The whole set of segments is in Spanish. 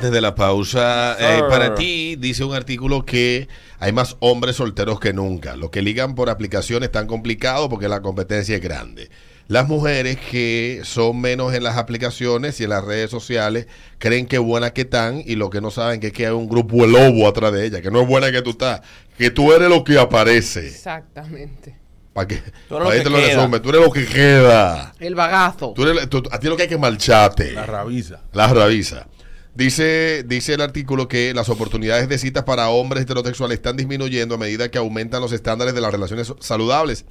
Desde la pausa, eh, para ti dice un artículo que hay más hombres solteros que nunca. Los que ligan por aplicaciones están complicados porque la competencia es grande. Las mujeres que son menos en las aplicaciones y en las redes sociales creen que buenas que están y lo que no saben que es que hay un grupo de lobo atrás de ella, que no es buena que tú estás, que tú eres lo que aparece. Exactamente. Para que, Tú eres lo que que te lo queda. resume, tú eres lo que queda. El bagazo. Tú eres- tú- a ti lo que hay que marcharte. La rabiza. La rabiza. Dice, dice el artículo que las oportunidades de citas para hombres heterosexuales están disminuyendo a medida que aumentan los estándares de las relaciones saludables.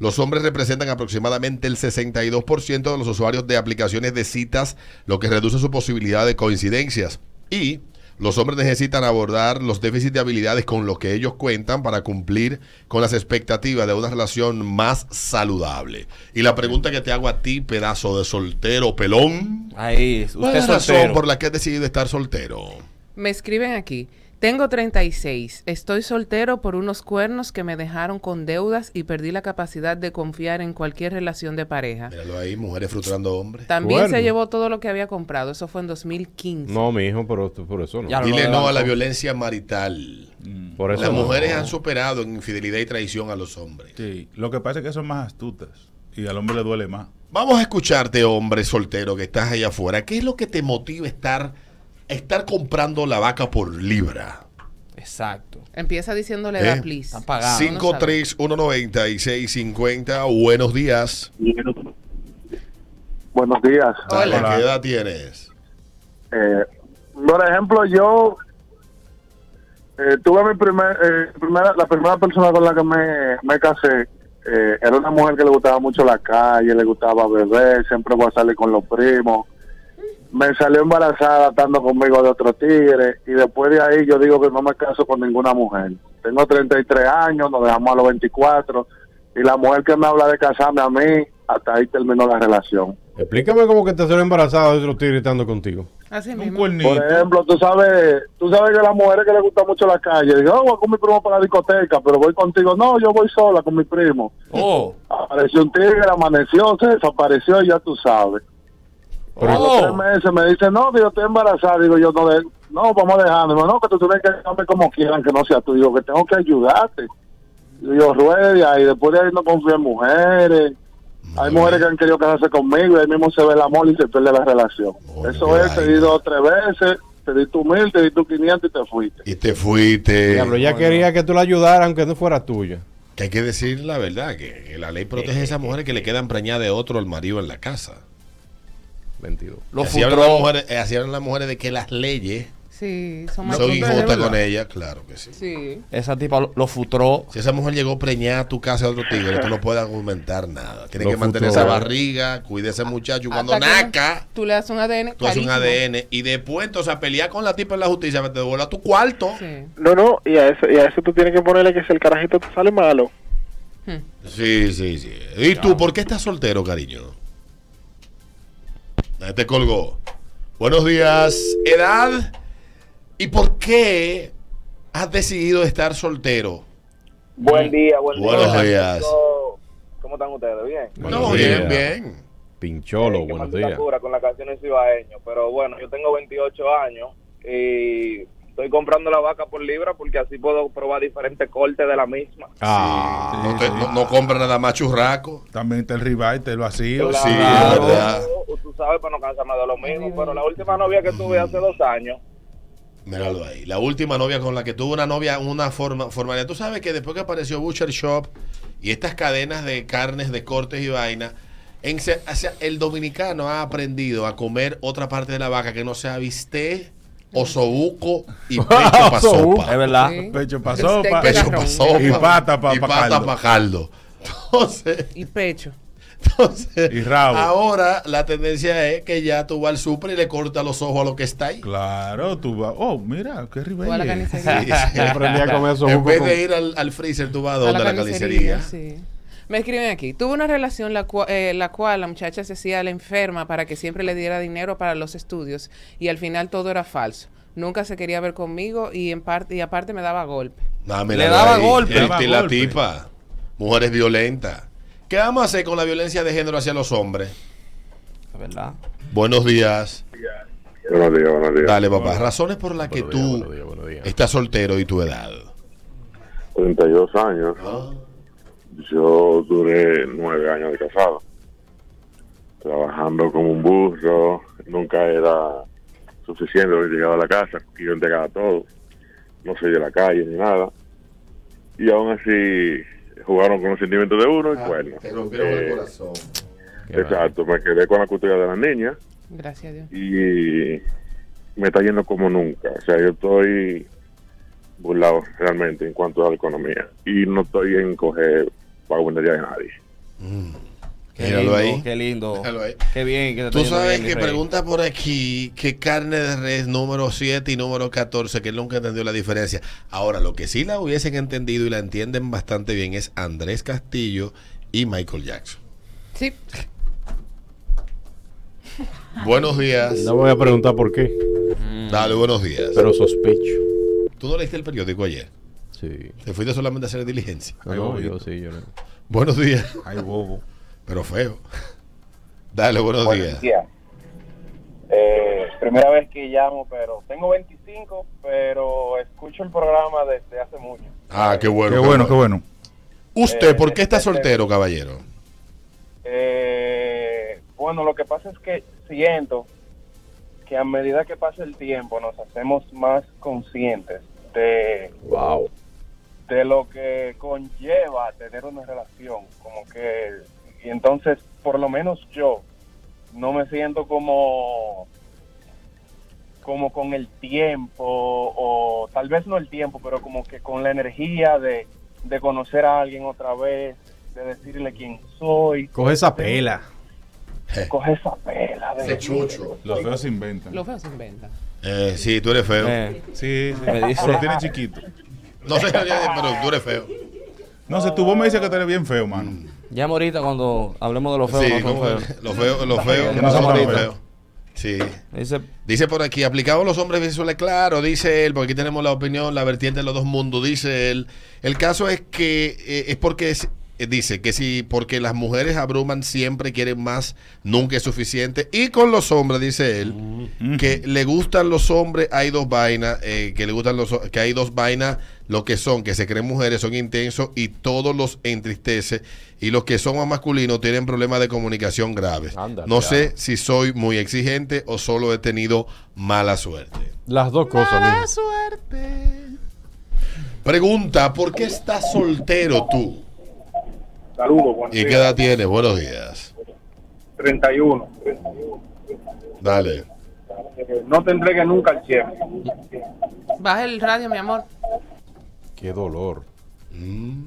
Los hombres representan aproximadamente el 62% de los usuarios de aplicaciones de citas, lo que reduce su posibilidad de coincidencias. Y los hombres necesitan abordar los déficits de habilidades con los que ellos cuentan para cumplir con las expectativas de una relación más saludable. Y la pregunta que te hago a ti, pedazo de soltero pelón. Ahí, ¿Cuál usted es la soltero. razón por la que has decidido estar soltero? Me escriben aquí. Tengo 36. Estoy soltero por unos cuernos que me dejaron con deudas y perdí la capacidad de confiar en cualquier relación de pareja. Míralo ahí, mujeres frustrando hombres. También Cuerno. se llevó todo lo que había comprado. Eso fue en 2015. No, mi hijo, pero por eso no. Ya lo Dile no a la violencia marital. Por eso Las no. mujeres han superado en infidelidad y traición a los hombres. Sí, lo que pasa es que son más astutas y al hombre le duele más. Vamos a escucharte, hombre soltero que estás allá afuera. ¿Qué es lo que te motiva a estar, estar comprando la vaca por libra? Exacto. Empieza diciéndole ¿Eh? da please. Están pagados. 5319650. Buenos días. Buenos días. Dale, Hola. ¿qué edad tienes? Eh, por ejemplo, yo eh, tuve mi primer, eh, primera, la primera persona con la que me, me casé. eh, era una mujer que le gustaba mucho la calle, le gustaba beber, siempre voy a salir con los primos. Me salió embarazada estando conmigo de otro tigre y después de ahí yo digo que no me caso con ninguna mujer. Tengo 33 años, nos dejamos a los 24 y la mujer que me habla de casarme a mí, hasta ahí terminó la relación. Explícame cómo que te salió embarazada de otro tigre estando contigo. Así Un mismo. cuernito. Por ejemplo, tú sabes, tú sabes que las mujeres que les gusta mucho la calle, digo, oh, voy con mi primo para la discoteca, pero voy contigo. No, yo voy sola con mi primo. Oh, Apareció un tigre, amaneció, se desapareció y ya tú sabes. Los oh. tres meses me dice, no, yo estoy embarazada. Digo, yo no, de, no, vamos dejando. Digo, no, que tú tienes que dejarme como quieran, que no sea tú. Digo, que tengo que ayudarte. Digo, yo ruede y ahí, después de ahí no confío en mujeres. Hay mujeres que han querido casarse conmigo y ahí mismo se ve el amor y se pierde la relación. Oh, Eso es, te di dos o tres veces, te di tu mil, te di tu quinientos y te fuiste. Y te fuiste. Diablo, ya quería que tú la ayudaras aunque no fuera tuya. Que hay que decir la verdad, que, que la ley protege a esas mujeres que le quedan preñadas de otro al marido en la casa. 22. Lo así, hablan las mujeres, eh, así hablan las mujeres de que las leyes Sí, son más son protege, injustas ¿verdad? con ella, claro que sí. Sí. Esa tipa lo, lo frustró. Si esa mujer llegó preñada a tu casa de otro tigre, tú no puedes argumentar nada. Tiene que mantener esa barriga, cuide a ese muchacho. Cuando naca, Tú le das un ADN. tú haces un. ADN y después entonces a pelear con la tipa en la justicia, te devuelve a tu cuarto. Sí. No, no, y a eso, y a eso tú tienes que ponerle que si el carajito te sale malo. Sí, sí, sí. ¿Y tú por qué estás soltero, cariño? Te colgó. Buenos días. ¿Edad? ¿Y por qué has decidido estar soltero? Buen día, buen día. Buenos días. ¿Cómo- ¿Cómo están ustedes? ¿Bien? Buenos no, días. bien, bien. Pincholo, Eh, qué buenos días. con las canciones cibaeños. Pero bueno, yo tengo 28 años y estoy comprando la vaca por libra porque así puedo probar diferentes cortes de la misma. Ah, no, te- no- no compra nada más churraco. También está el ribeye, el vacío. Sí, Claro, es verdad. Sabes, para no cansarme de lo mismo. Pero la última novia que tuve hace dos años, Míralo ahí. La última novia con la que tuvo una novia, una forma, formalidad. Tú sabes que después que apareció Butcher Shop y estas cadenas de carnes, de cortes y vaina, en se- o sea, el dominicano ha aprendido a comer otra parte de la vaca que no sea bistec, osobuco y pecho para Osobuco. sopa. Es verdad. Sí. Pecho steak sopa. Pecho para sopa. Y pata pa- y pa' caldo. pa' caldo. Entonces, Y pecho. Entonces Y rabo. ahora la tendencia es que ya tú vas al súper y le cortas los ojos a lo que está ahí. Claro, tú vas. Oh, mira, qué la ribeye. carnicería. Sí, Yo aprendí a comer eso En vez con- de ir al, al freezer, tú vas a A donde la carnicería. sí. Me escriben aquí. Tuve una relación la, cua- eh, la cual la muchacha se hacía la enferma para que siempre le diera dinero para los estudios y al final todo era falso. Nunca se quería ver conmigo y en parte y aparte me daba golpe. Le daba golpe. El- Le daba la golpe. tipa. Mujeres violentas. ¿Qué vamos a hacer con la violencia de género hacia los hombres? Es verdad. Buenos días. Buenos días, buenos días. Dale, papá. Razones por las que días, tú buenos días, buenos días. estás soltero y tu edad. 32 años. Yo duré nueve años de casado. Trabajando como un burro. Nunca era suficiente. Yo llegaba a la casa y yo entregaba todo. No soy de la calle ni nada. Y aún así jugaron con los sentimientos de uno y bueno. Te rompieron el corazón. Qué Exacto, me quedé con la custodia de la niña Gracias a Dios. y me está yendo como nunca. O sea, yo estoy burlado realmente en cuanto a la economía y no estoy en coger vagabundería de nadie. Qué Míralo lindo, ahí. qué lindo. Míralo ahí. Qué bien que Tú sabes bien, que pregunta por aquí que carne de res número 7 y número 14, que él nunca entendió la diferencia. Ahora, lo que sí la hubiesen entendido y la entienden bastante bien es Andrés Castillo y Michael Jackson. Sí, Buenos días. No voy a preguntar por qué, Dale, buenos días. pero sospecho. ¿Tú no leíste el periódico ayer? Sí. Te fuiste solamente a hacer diligencia. No, yo sí, yo no. Buenos días. Ay, bobo. Pero feo. Dale, buenos días. Eh, primera vez que llamo, pero tengo 25, pero escucho el programa desde hace mucho. Ah, qué bueno. Qué bueno, qué bueno. ¿Usted por qué está este- soltero, caballero? Eh, bueno, lo que pasa es que siento que a medida que pasa el tiempo nos hacemos más conscientes de, Wow. de lo que conlleva tener una relación. Como que, y entonces, por lo menos yo, no me siento como como con el tiempo o tal vez no el tiempo pero como que con la energía de, de conocer a alguien otra vez de decirle quién soy Coge esa pela. coge esa pela de Ese chucho. Los feos se inventan. lo feo se inventa. Eh, sí, tú eres feo. Eh, Sí, sí. Me dice- Pero lo tiene chiquito. No sé, pero tú eres feo. No sé, tu voz me dice que tú eres bien feo, mano. Ya ahorita cuando hablemos de los feos, Sí, no feos. lo feo, lo feo, Que no no son somos tan feos. feos. Sí. Dice, Dice por aquí, aplicado a los hombres visuales, claro, dice él, porque aquí tenemos la opinión, la vertiente de los dos mundos, dice él. El caso es que eh, es porque es- eh, dice que si porque las mujeres abruman siempre quieren más, nunca es suficiente. Y con los hombres, dice él, que le gustan los hombres, hay dos vainas, eh, que le gustan los que hay dos vainas, lo que son, que se creen mujeres, son intensos y todos los entristece. Y los que son más masculinos tienen problemas de comunicación graves. No ya. sé si soy muy exigente o solo he tenido mala suerte. Las dos cosas, mijo. suerte. Pregunta, ¿por qué estás soltero tú? saludos buenos ¿Y qué edad tienes? Buenos días. 31 Dale. no te entregues nunca al cielo Baja el radio, mi amor. Qué dolor. Mm.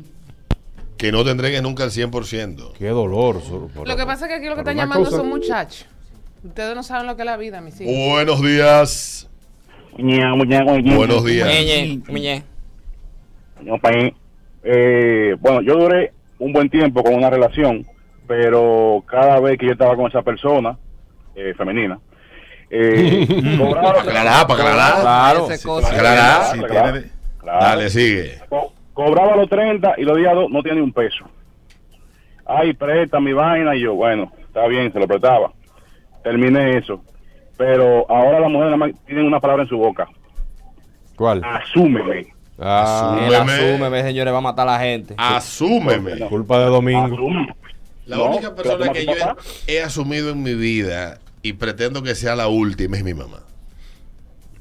Que no te entregues nunca al 100%. Qué dolor. por- Lo que pasa es que aquí lo que están llamando cosa- son muchachos. Ustedes no saben lo que es la vida, mis hijos. Buenos días. Buenos días. Eh, bueno, yo duré un buen tiempo con una relación, pero cada vez que yo estaba con esa persona, eh, femenina, eh, cobraba para aclarar. Claro. Aclarar. Si tiene de- Claro. Dale, sigue. Co- cobraba los 30 y los días dos no ni un peso. Ay, presta mi vaina y yo, bueno, está bien, se lo prestaba. Terminé eso. Pero ahora las mujeres nada más tienen una palabra en su boca. ¿Cuál? Asúmeme. Ah, Asúmeme. asume, señores, va a matar a la gente. Asúmeme. culpa de Domingo. Asúmeme. La No, única persona que yo papá. he, he asumido en mi vida y pretendo que sea la última es mi mamá.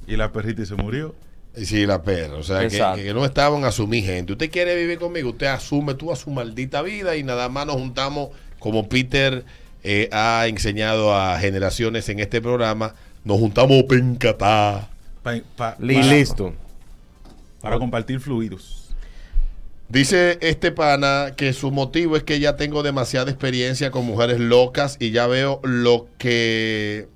Y la perrita y se murió. Y Sí, la perra. O sea, que, que no estaban a asumir gente. Usted quiere vivir conmigo, usted asume tú a su maldita vida y nada más nos juntamos como Peter eh, ha enseñado a generaciones en este programa. Nos juntamos pencatá. Pa- pa- Y para- listo. Para compartir fluidos. Dice este pana que su motivo es que ya tengo demasiada experiencia con mujeres locas y ya veo lo que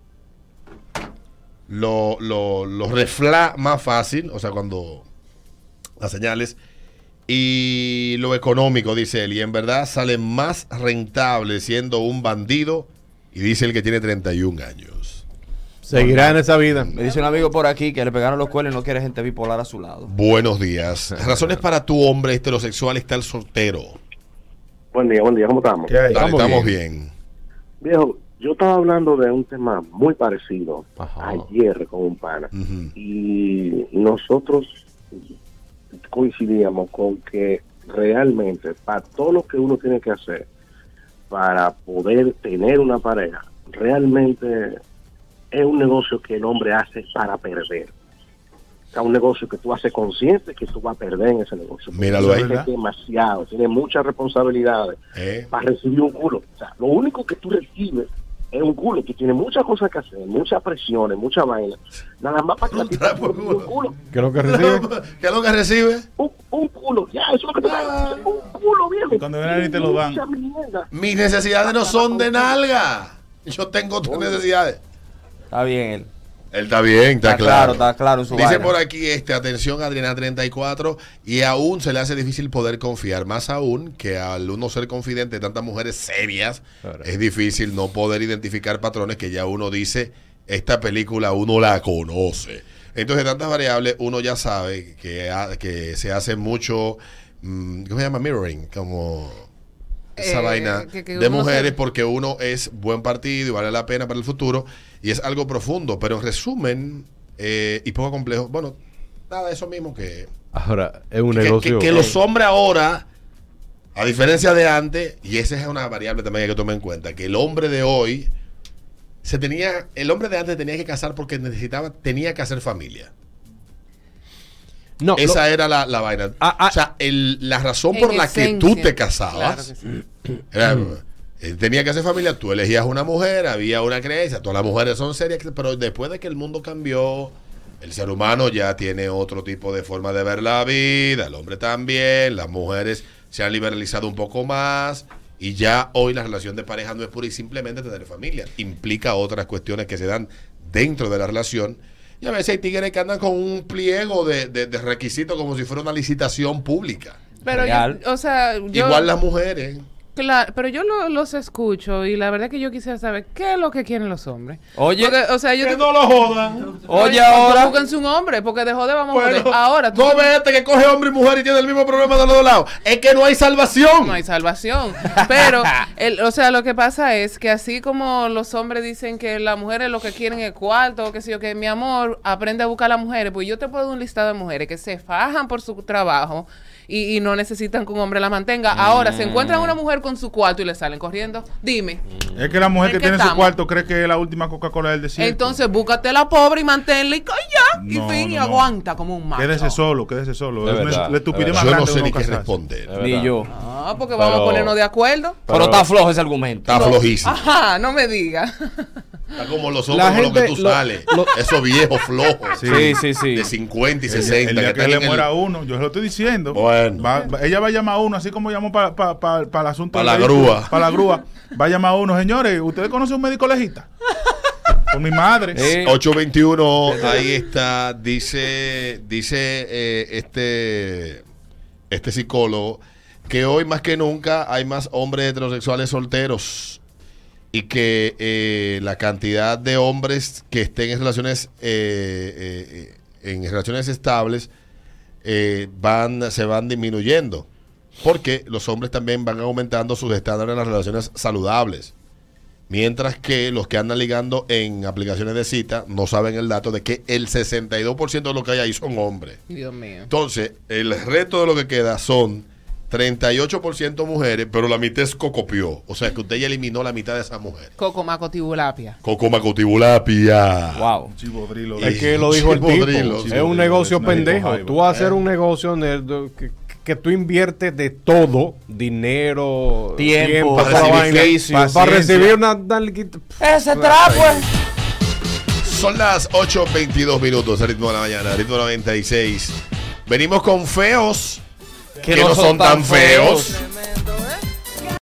lo, lo, lo refla más fácil, o sea, cuando las señales y lo económico, dice él, y en verdad sale más rentable siendo un bandido y dice él que tiene 31 años. Seguirá en esa vida. Me dice un amigo por aquí que le pegaron los cuernos y no quiere gente bipolar a su lado. Buenos días. Razones para tu hombre heterosexual estar soltero. Buen día, buen día, ¿cómo estamos? ¿Qué hay? Dale, Estamos estamos bien. bien. Viejo, yo estaba hablando de un tema muy parecido Ajá. ayer con un pana y nosotros coincidíamos con que realmente para todo lo que uno tiene que hacer para poder tener una pareja, realmente es un negocio que el hombre hace para perder. O sea, un negocio que tú haces consciente que tú vas a perder en ese negocio. Míralo ahí. Es demasiado, tiene muchas responsabilidades Eh. para recibir un culo. O sea, lo único que tú recibes es un culo. Tú tienes muchas cosas que hacer, muchas presiones, mucha vaina. Nada más para que Un a ti te trapo recibir un culo. culo. ¿Qué es lo que recibe? ¿Qué es lo que recibe? Un, un culo, ya, eso es lo que te da. Un culo, viejo. Y cuando vienen y te lo dan. Mis necesidades no son de nalga. Yo tengo otras necesidades. Está bien él. Está bien, está, Está claro, está claro en su Dice vaina. por aquí, este, atención, Adriana 34, y aún se le hace difícil poder confiar, más aún que al uno ser confidente de tantas mujeres serias, Claro. es difícil no poder identificar patrones que ya uno dice, esta película uno la conoce. Entonces, tantas variables, uno ya sabe que, ha- que se hace mucho, mm, ¿cómo se llama? Mirroring, como esa Eh, vaina que- que de mujeres se- porque uno es buen partido y vale la pena para el futuro y es algo profundo, pero en resumen eh, y poco complejo, bueno, nada, eso mismo que, Ahora, es un que, negocio. que- que los hombres ahora, a diferencia de antes, y esa es una variable también que hay que tomar en cuenta, que el hombre de hoy se tenía, el hombre de antes tenía que casar porque necesitaba, tenía que hacer familia. No, Esa lo- era la, la vaina. Ah, ah. o sea, el- la razón por la que tú te casabas Claro que sí. era, eh, tenía que hacer familia, tú elegías una mujer, había una creencia, todas las mujeres son serias, pero después de que el mundo cambió, el ser humano ya tiene otro tipo de forma de ver la vida, el hombre también, las mujeres se han liberalizado un poco más y ya hoy la relación de pareja no es pura y simplemente tener familia, implica otras cuestiones que se dan dentro de la relación. Y a veces hay tigres que andan con un pliego de, de- de requisitos como si fuera una licitación pública. Pero yo, o sea, yo... Igual las mujeres. Claro, pero yo lo- los escucho y la verdad que yo quisiera saber qué es lo que quieren los hombres. Oye. Porque, o sea, yo Que te- no lo jodan. Oye, ahora. Búsquense un hombre, porque de joder vamos a joder. Ahora tú no ve este que coge hombre y mujer y tiene el mismo problema de los dos lados. Es que no hay salvación. no hay salvación. Pero, el, o sea, lo que pasa es que así como los hombres dicen que las mujeres lo que quieren es cuarto, o que sé yo, que mi amor, aprende a buscar a las mujeres, pues yo te puedo dar un listado de mujeres que se fajan por su trabajo y, y no necesitan que un hombre la mantenga. Ahora, se encuentran una mujer con su cuarto y le salen corriendo. Dime. Es que la mujer ¿En que tiene su cuarto cree que es la última Coca-Cola del desierto. Entonces, búscate la pobre y manténla y calla. y fin, y no, aguanta como un macho. Quédese solo, quédese solo. Es verdad, la estupidez más Yo no sé ni qué responder. Ni yo. Porque vamos Pero- a ponernos de acuerdo. Pero está flojo ese argumento. Está flojísimo. Ajá, no me diga. Está como los hombres con los que tú lo- sales. Esos viejos flojos. Sí, sí, sí. De 50 y El, 60. el día que, están le el- muera uno, yo se lo estoy diciendo. Bueno. Va- va- ella va a llamar a uno, así como llamó para el asunto Pa' del la vehículo, grúa. Para la grúa. Va a llamar a uno, señores, ¿ustedes conocen un médico legista? Con mi madre. Sí. 821, ahí está, dice, dice eh, este, este psicólogo que hoy más que nunca hay más hombres heterosexuales solteros y que eh, la cantidad de hombres que estén en relaciones eh, eh, en relaciones estables eh, van se van disminuyendo porque los hombres también van aumentando sus estándares en las relaciones saludables. Mientras que los que andan ligando en aplicaciones de cita no saben el dato de que el 62% de lo que hay ahí son hombres. Dios mío. Entonces, el resto de lo que queda son 38% mujeres, pero la mitad es cocopio. O sea que usted ya eliminó la mitad de esas mujeres. Coco Maco Tibulapia. Cocomacotibulapia. Wow. Chibodrilo. Es que lo dijo el tipo. Chibodrilo, es un negocio pendejo. Tú vas a hacer un negocio de- que, que tú inviertes de todo, dinero, Tiempo, la sacrificio, vaina, para recibir una. Ese trapo es. Son las 8.22 minutos, el ritmo de la mañana, ritmo 96. Venimos con feos que, no son tan feos.